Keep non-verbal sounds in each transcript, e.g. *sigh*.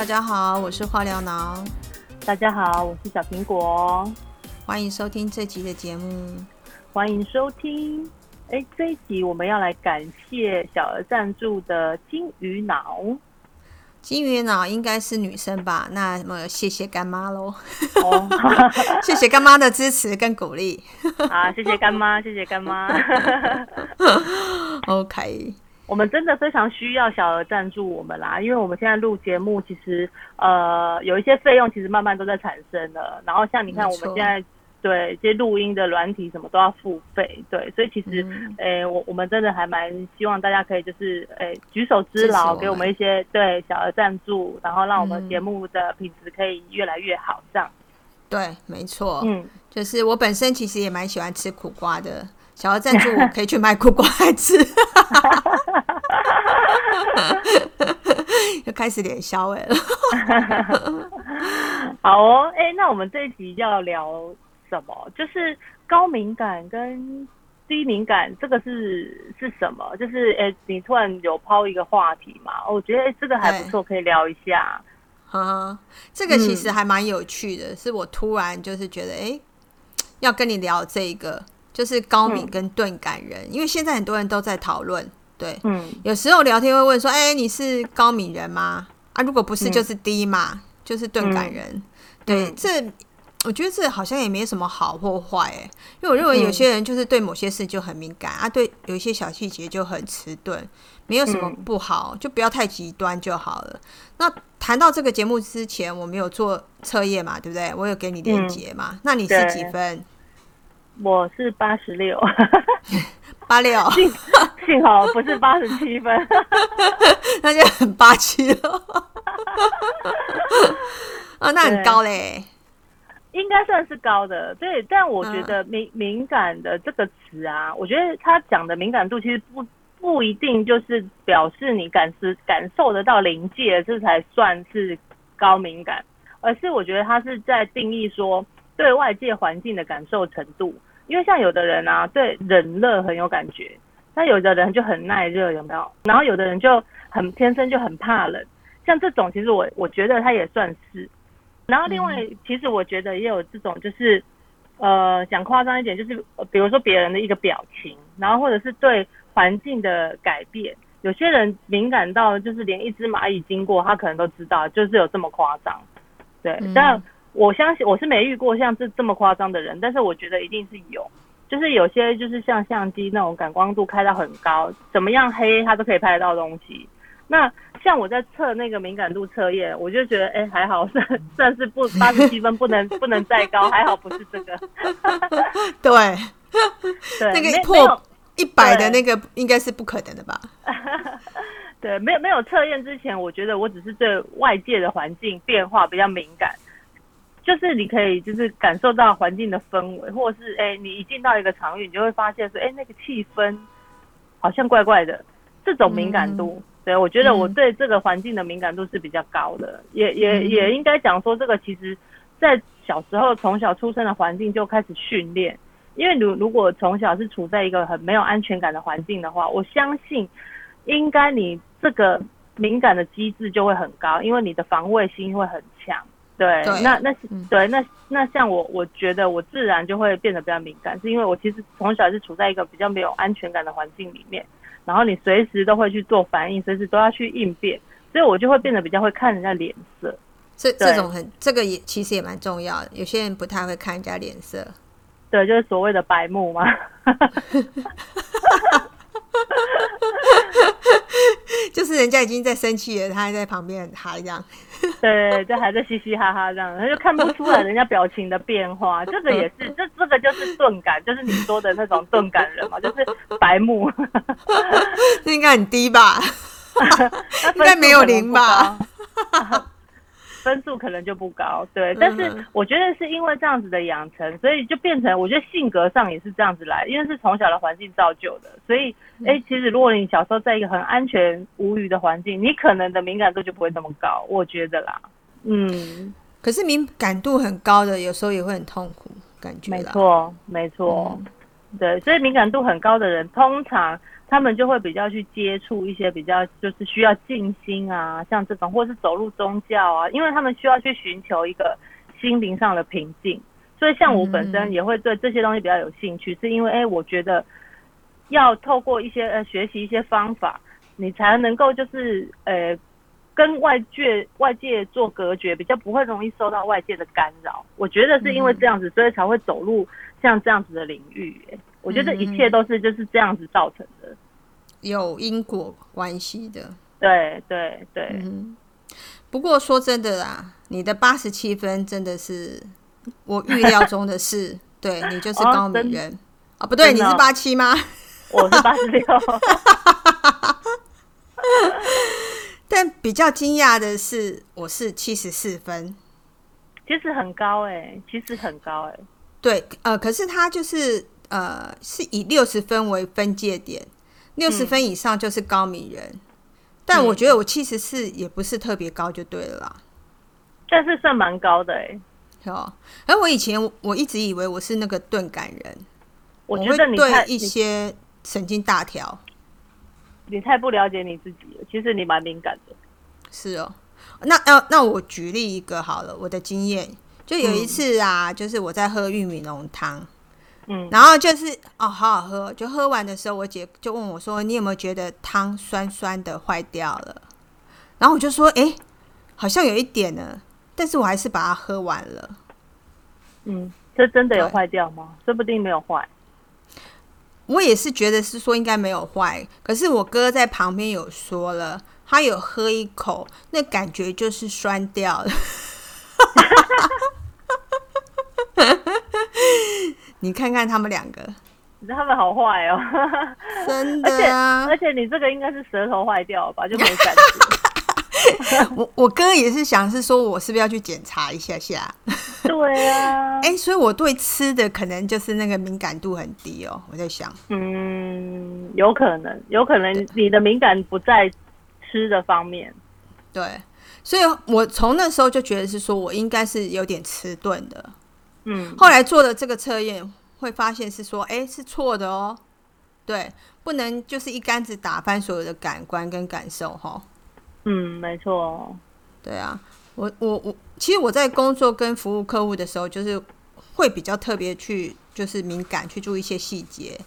大家好，我是化疗脑。大家好，我是小苹果。欢迎收听这集的节目。欢迎收听。哎，这一集我们要来感谢小额赞助的金鱼脑。金鱼脑应该是女生吧？那么谢谢干妈喽。哦，*laughs* 谢谢干妈的支持跟鼓励。啊，谢谢干妈，谢谢干妈。*laughs* OK。我们真的非常需要小额赞助我们啦，因为我们现在录节目，其实呃有一些费用，其实慢慢都在产生了。然后像你看，我们现在对这些录音的软体什么都要付费，对，所以其实诶，我我们真的还蛮希望大家可以就是诶举手之劳，给我们一些对小额赞助，然后让我们节目的品质可以越来越好，这样。对，没错，嗯，就是我本身其实也蛮喜欢吃苦瓜的。想要赞助我，可以去买苦瓜来吃。*laughs* 又开始脸消哎了。*laughs* 好哦，哎，那我们这一集要聊什么？就是高敏感跟低敏感，这个是是什么？就是哎，你突然有抛一个话题嘛？我觉得这个还不错，可以聊一下。哈，这个其实还蛮有趣的，是我突然就是觉得，哎，要跟你聊这个。就是高敏跟钝感人，因为现在很多人都在讨论，对，嗯，有时候聊天会问说，哎，你是高敏人吗？啊，如果不是，就是低嘛，就是钝感人，对，这我觉得这好像也没什么好或坏，哎，因为我认为有些人就是对某些事就很敏感啊，对，有一些小细节就很迟钝，没有什么不好，就不要太极端就好了。那谈到这个节目之前，我们有做测验嘛，对不对？我有给你链接嘛？那你是几分？我是八十六，八六，*laughs* 幸幸好不是八十七分，*laughs* 那就很八七了。*laughs* 啊，那很高嘞，应该算是高的。对，但我觉得敏敏感的这个词啊，我觉得他讲的敏感度其实不不一定就是表示你感知感受得到临界，这才算是高敏感，而是我觉得他是在定义说对外界环境的感受程度。因为像有的人啊，对冷热很有感觉，那有的人就很耐热，有没有？然后有的人就很天生就很怕冷，像这种其实我我觉得他也算是。然后另外，其实我觉得也有这种，就是呃讲夸张一点，就是比如说别人的一个表情，然后或者是对环境的改变，有些人敏感到就是连一只蚂蚁经过，他可能都知道，就是有这么夸张。对，但。我相信我是没遇过像这这么夸张的人，但是我觉得一定是有，就是有些就是像相机那种感光度开到很高，怎么样黑它都可以拍得到东西。那像我在测那个敏感度测验，我就觉得哎还好算 *laughs* 算是不八十七分不能不能再高，还好不是这个。*laughs* 对，那个破一百的那个应该是不可能的吧？*laughs* 对，没有没有测验之前，我觉得我只是对外界的环境变化比较敏感。就是你可以就是感受到环境的氛围，或者是哎，你一进到一个场域，你就会发现说，哎，那个气氛好像怪怪的。这种敏感度，对我觉得我对这个环境的敏感度是比较高的。也也也应该讲说，这个其实在小时候从小出生的环境就开始训练。因为如如果从小是处在一个很没有安全感的环境的话，我相信应该你这个敏感的机制就会很高，因为你的防卫心会很强。对，那那对那那像我，我觉得我自然就会变得比较敏感，是因为我其实从小是处在一个比较没有安全感的环境里面，然后你随时都会去做反应，随时都要去应变，所以我就会变得比较会看人家脸色。这这种很这个也其实也蛮重要的，有些人不太会看人家脸色。对，就是所谓的白目嘛。*laughs* 就是人家已经在生气了，他还在旁边很嗨这样。对，就还在嘻嘻哈哈这样，他就看不出来人家表情的变化。这个也是，这这个就是钝感，就是你说的那种钝感人嘛，就是白目。*laughs* 这应该很低吧？*laughs* 应该没有零吧？*laughs* 分数可能就不高，对，但是我觉得是因为这样子的养成，所以就变成我觉得性格上也是这样子来，因为是从小的环境造就的，所以哎，其实如果你小时候在一个很安全无虞的环境，你可能的敏感度就不会那么高，我觉得啦，嗯，可是敏感度很高的有时候也会很痛苦，感觉没错，没错，对，所以敏感度很高的人，通常他们就会比较去接触一些比较就是需要静心啊，像这种，或是走入宗教啊，因为他们需要去寻求一个心灵上的平静。所以像我本身也会对这些东西比较有兴趣，是因为哎，我觉得要透过一些呃学习一些方法，你才能够就是呃。跟外界外界做隔绝，比较不会容易受到外界的干扰。我觉得是因为这样子，所以才会走入像这样子的领域。我觉得一切都是就是这样子造成的，有因果关系的。对对对。不过说真的啦，你的八十七分真的是我预料中的事。*laughs* 对你就是高敏人啊？不对，你是八七吗？我是八十六。*laughs* 但比较惊讶的是，我是七十四分，其实很高哎，其实很高哎。对，呃，可是他就是呃，是以六十分为分界点，六十分以上就是高敏人。但我觉得我七十四也不是特别高，就对了啦。但是算蛮高的哎。哦，而我以前我一直以为我是那个钝感人，我觉得你对一些神经大条。你太不了解你自己了，其实你蛮敏感的。是哦，那那那我举例一个好了，我的经验就有一次啊，就是我在喝玉米浓汤，嗯，然后就是哦，好好喝，就喝完的时候，我姐就问我说：“你有没有觉得汤酸酸的坏掉了？”然后我就说：“哎，好像有一点呢，但是我还是把它喝完了。”嗯，这真的有坏掉吗？说不定没有坏。我也是觉得是说应该没有坏，可是我哥在旁边有说了，他有喝一口，那感觉就是酸掉了。*laughs* 你看看他们两个，他们好坏哦，真的啊！而且你这个应该是舌头坏掉吧，就没感觉。*laughs* 我我哥也是想是说，我是不是要去检查一下下？对啊，*laughs* 哎，所以我对吃的可能就是那个敏感度很低哦。我在想，嗯，有可能，有可能你的敏感不在吃的方面。对，所以我从那时候就觉得是说我应该是有点迟钝的。嗯，后来做了这个测验，会发现是说，哎，是错的哦。对，不能就是一竿子打翻所有的感官跟感受哈。嗯，没错。对啊，我我我，其实我在工作跟服务客户的时候，就是会比较特别去，就是敏感去注意一些细节。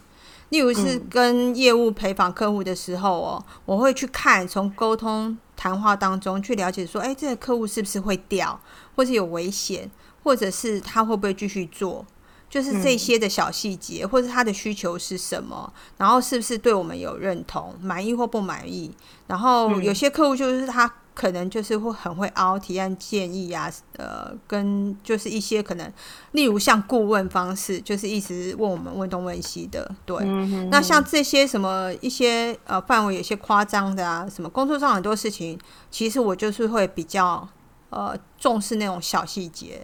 例如是跟业务陪访客户的时候哦，我会去看从沟通谈话当中去了解说，哎，这个客户是不是会掉，或是有危险，或者是他会不会继续做。就是这些的小细节，或者他的需求是什么，然后是不是对我们有认同、满意或不满意？然后有些客户就是他可能就是会很会凹提案建议啊，呃，跟就是一些可能，例如像顾问方式，就是一直问我们问东问西的。对，那像这些什么一些呃范围有些夸张的啊，什么工作上很多事情，其实我就是会比较呃重视那种小细节。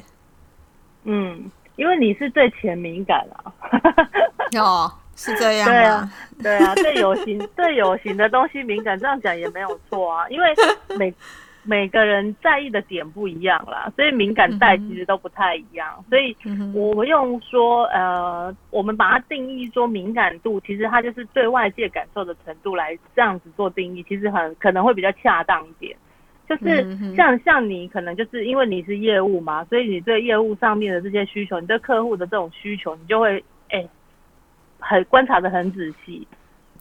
嗯。因为你是最前敏感啊，哦，是这样对啊，对啊，对有形对 *laughs* 有形的东西敏感，这样讲也没有错啊。因为每 *laughs* 每个人在意的点不一样啦，所以敏感带其实都不太一样。所以我们用说呃，我们把它定义说敏感度，其实它就是对外界感受的程度来这样子做定义，其实很可能会比较恰当一点。就是像像你可能就是因为你是业务嘛，所以你对业务上面的这些需求，你对客户的这种需求，你就会哎很观察的很仔细，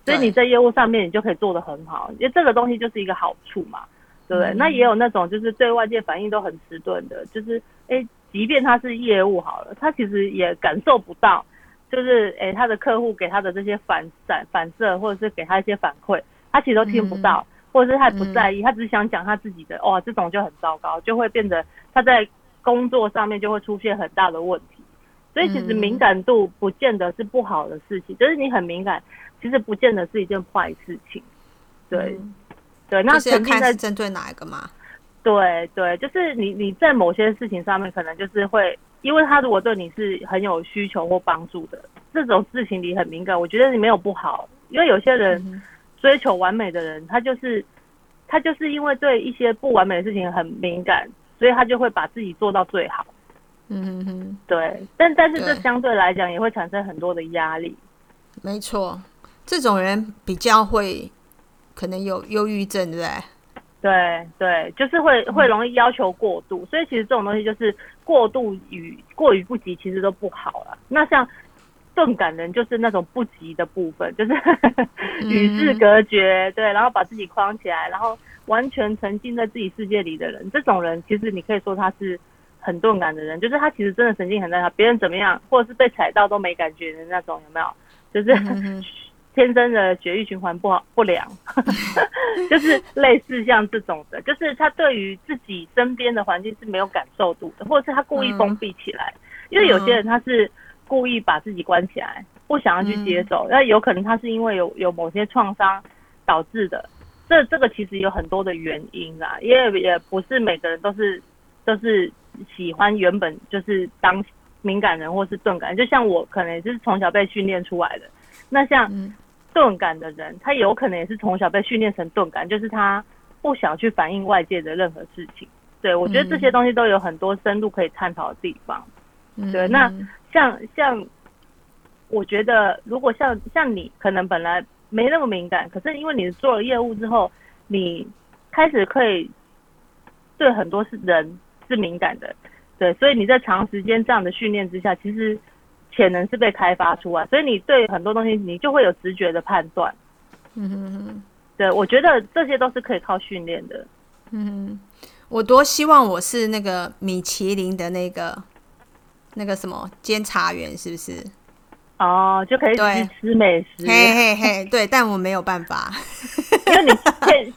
所以你在业务上面你就可以做的很好，因为这个东西就是一个好处嘛，对不对？那也有那种就是对外界反应都很迟钝的，就是哎，即便他是业务好了，他其实也感受不到，就是哎他的客户给他的这些反反反射，或者是给他一些反馈，他其实都听不到。或者是他不在意，他只是想讲他自己的，哇，这种就很糟糕，就会变得他在工作上面就会出现很大的问题。所以其实敏感度不见得是不好的事情，就是你很敏感，其实不见得是一件坏事情。对，对，那是看在针对哪一个吗？对对，就是你你在某些事情上面可能就是会，因为他如果对你是很有需求或帮助的这种事情，你很敏感，我觉得你没有不好，因为有些人。追求完美的人，他就是他就是因为对一些不完美的事情很敏感，所以他就会把自己做到最好。嗯哼哼，对，但但是这相对来讲也会产生很多的压力。没错，这种人比较会可能有忧郁症，对不对？对对，就是会会容易要求过度，所以其实这种东西就是过度与过于不及，其实都不好了。那像钝感人，就是那种不及的部分，*laughs* 就是与世隔绝，对，然后把自己框起来，然后完全沉浸在自己世界里的人，这种人其实你可以说他是很钝感的人，就是他其实真的神经很在他，别人怎么样，或者是被踩到都没感觉的那种，有没有？就是 *laughs* 天生的血液循环不好不良，*laughs* 就是类似像这种的，就是他对于自己身边的环境是没有感受度的，或者是他故意封闭起来，因为有些人他是故意把自己关起来，不想要去接受，那有可能他是因为有有某些创伤导致的，这这个其实有很多的原因啦，因为也不是每个人都是都是喜欢原本就是当。敏感人或是钝感，就像我可能也是从小被训练出来的。那像钝感的人，他有可能也是从小被训练成钝感，就是他不想去反映外界的任何事情。对我觉得这些东西都有很多深度可以探讨的地方。对，那像像我觉得，如果像像你可能本来没那么敏感，可是因为你做了业务之后，你开始可以对很多是人是敏感的。对，所以你在长时间这样的训练之下，其实潜能是被开发出来，所以你对很多东西你就会有直觉的判断。嗯哼哼，对，我觉得这些都是可以靠训练的。嗯哼，我多希望我是那个米其林的那个那个什么监察员，是不是？哦，就可以去吃美食。嘿嘿嘿，对，但我没有办法，*laughs* 因为你。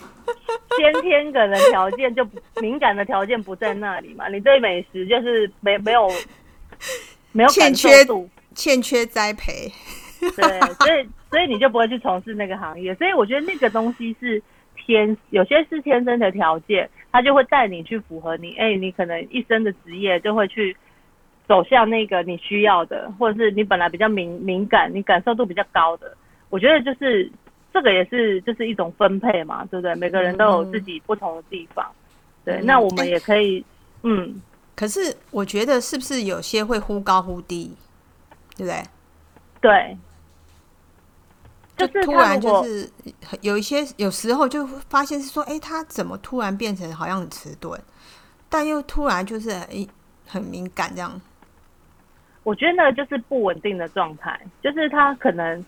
先天的条件就敏感的条件不在那里嘛，你对美食就是没没有没有欠缺欠缺栽培，*laughs* 对，所以所以你就不会去从事那个行业，所以我觉得那个东西是天有些是天生的条件，它就会带你去符合你，哎，你可能一生的职业就会去走向那个你需要的，或者是你本来比较敏敏感，你感受度比较高的，我觉得就是。这个也是就是一种分配嘛，对不对？每个人都有自己不同的地方，对。那我们也可以，嗯。可是我觉得是不是有些会忽高忽低，对不对？对。就是突然就是有一些有时候就发现是说，哎，他怎么突然变成好像很迟钝，但又突然就是哎很敏感这样。我觉得那个就是不稳定的状态，就是他可能。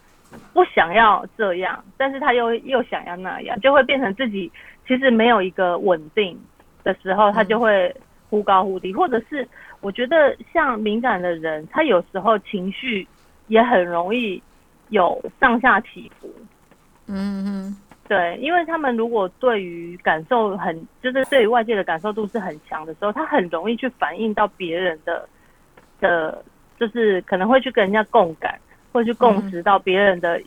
不想要这样，但是他又又想要那样，就会变成自己其实没有一个稳定的时候，他就会忽高忽低，或者是我觉得像敏感的人，他有时候情绪也很容易有上下起伏。嗯哼，对，因为他们如果对于感受很，就是对于外界的感受度是很强的时候，他很容易去反映到别人的的，就是可能会去跟人家共感。会去共识到别人的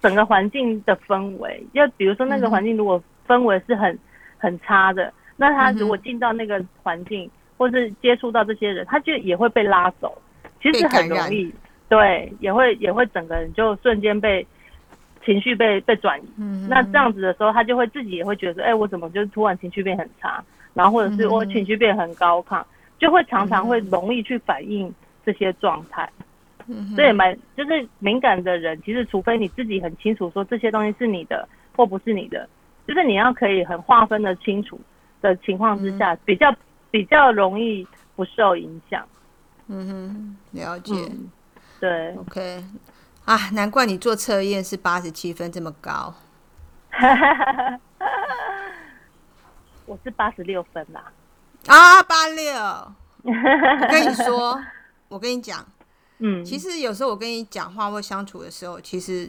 整个环境的氛围，就比如说那个环境如果氛围是很很差的，那他如果进到那个环境，或是接触到这些人，他就也会被拉走，其实很容易，对，也会也会整个人就瞬间被情绪被被转移。那这样子的时候，他就会自己也会觉得，哎，我怎么就突然情绪变很差，然后或者是我情绪变很高亢，就会常常会容易去反映这些状态。所以蛮就是敏感的人，其实除非你自己很清楚说这些东西是你的或不是你的，就是你要可以很划分的清楚的情况之下，比较比较容易不受影响。嗯哼，了解。对，OK。啊，难怪你做测验是八十七分这么高。*laughs* 我是八十六分啦。啊，八六。我跟你说，我跟你讲。嗯，其实有时候我跟你讲话或相处的时候，其实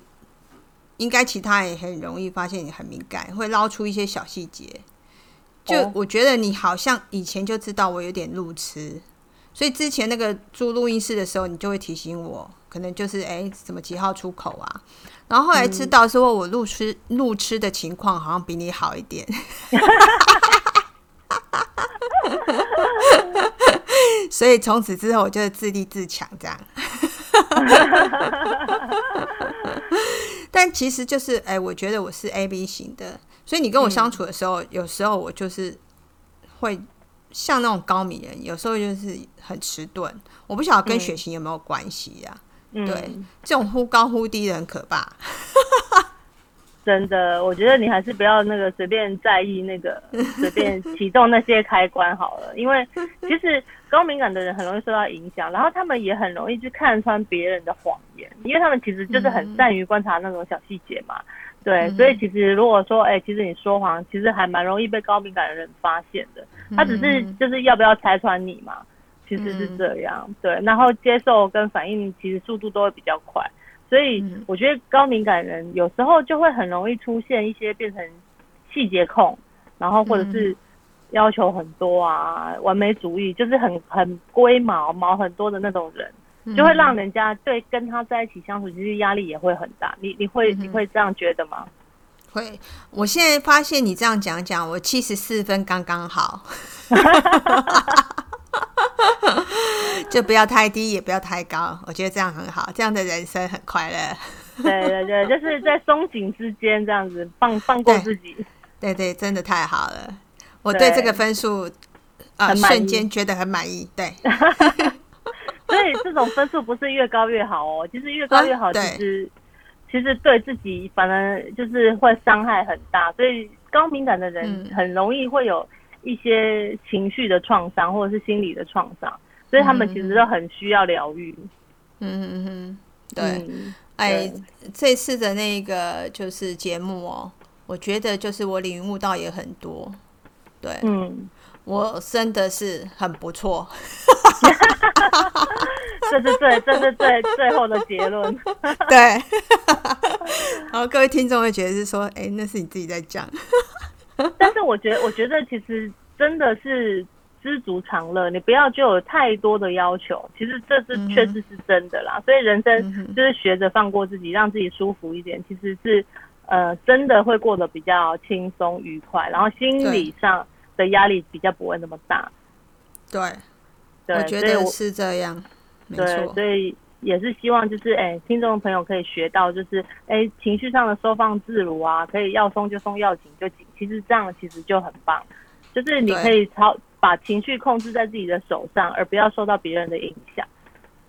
应该其他人也很容易发现你很敏感，会捞出一些小细节。就我觉得你好像以前就知道我有点路痴，所以之前那个租录音室的时候，你就会提醒我，可能就是哎什么几号出口啊。然后后来知道说我路痴路痴的情况好像比你好一点。*laughs* 所以从此之后，我就自立自强这样。*laughs* 但其实就是，哎，我觉得我是 A B 型的，所以你跟我相处的时候，有时候我就是会像那种高敏人，有时候就是很迟钝。我不晓得跟血型有没有关系呀？对，这种忽高忽低的很可怕。真的，我觉得你还是不要那个随便在意那个 *laughs* 随便启动那些开关好了，因为其实高敏感的人很容易受到影响，然后他们也很容易去看穿别人的谎言，因为他们其实就是很善于观察那种小细节嘛。对，所以其实如果说，哎，其实你说谎，其实还蛮容易被高敏感的人发现的。他只是就是要不要拆穿你嘛，其实是这样。对，然后接受跟反应其实速度都会比较快。所以我觉得高敏感人有时候就会很容易出现一些变成细节控，然后或者是要求很多啊，完美主义，就是很很龟毛毛很多的那种人，就会让人家对跟他在一起相处，其实压力也会很大。你你会你会这样觉得吗？会。我现在发现你这样讲讲，我七十四分刚刚好。*laughs* *laughs* 就不要太低，也不要太高，我觉得这样很好，这样的人生很快乐。*laughs* 对对对，就是在松紧之间这样子放放过自己。对对，真的太好了，我对这个分数啊瞬间觉得很满意。对，*laughs* 所以这种分数不是越高越好哦，其实越高越好，其实其实对自己反而就是会伤害很大。所以高敏感的人很容易会有一些情绪的创伤，或者是心理的创伤。所以他们其实都很需要疗愈。嗯嗯嗯，对。哎，这次的那个就是节目哦，我觉得就是我领悟到也很多。对，嗯，我真的是很不错。*laughs* 这是最，这是最最后的结论。对。*laughs* 然后各位听众会觉得是说，哎，那是你自己在讲。*laughs* 但是我觉得，我觉得其实真的是。知足常乐，你不要就有太多的要求。其实这是确实是真的啦，所以人生就是学着放过自己，让自己舒服一点。其实是呃，真的会过得比较轻松愉快，然后心理上的压力比较不会那么大。对，我觉得是这样。对，所以也是希望就是哎，听众朋友可以学到就是哎，情绪上的收放自如啊，可以要松就松，要紧就紧。其实这样其实就很棒，就是你可以操。把情绪控制在自己的手上，而不要受到别人的影响。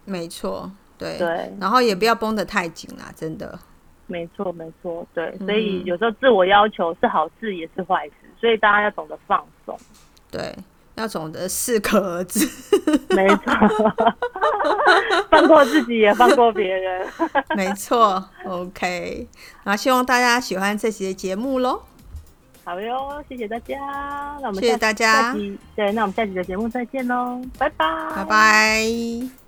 没错，对对，然后也不要绷得太紧啦，真的。没错，没错，对。所以有时候自我要求是好事也是坏事，所以大家要懂得放松。对，要懂得适可而止。没错，*laughs* 放过自己也放过别人。没错，OK。那希望大家喜欢这期的节目喽。好哟，谢谢大家。那我们谢谢大家。对，那我们下期的节目再见喽，拜拜，拜拜。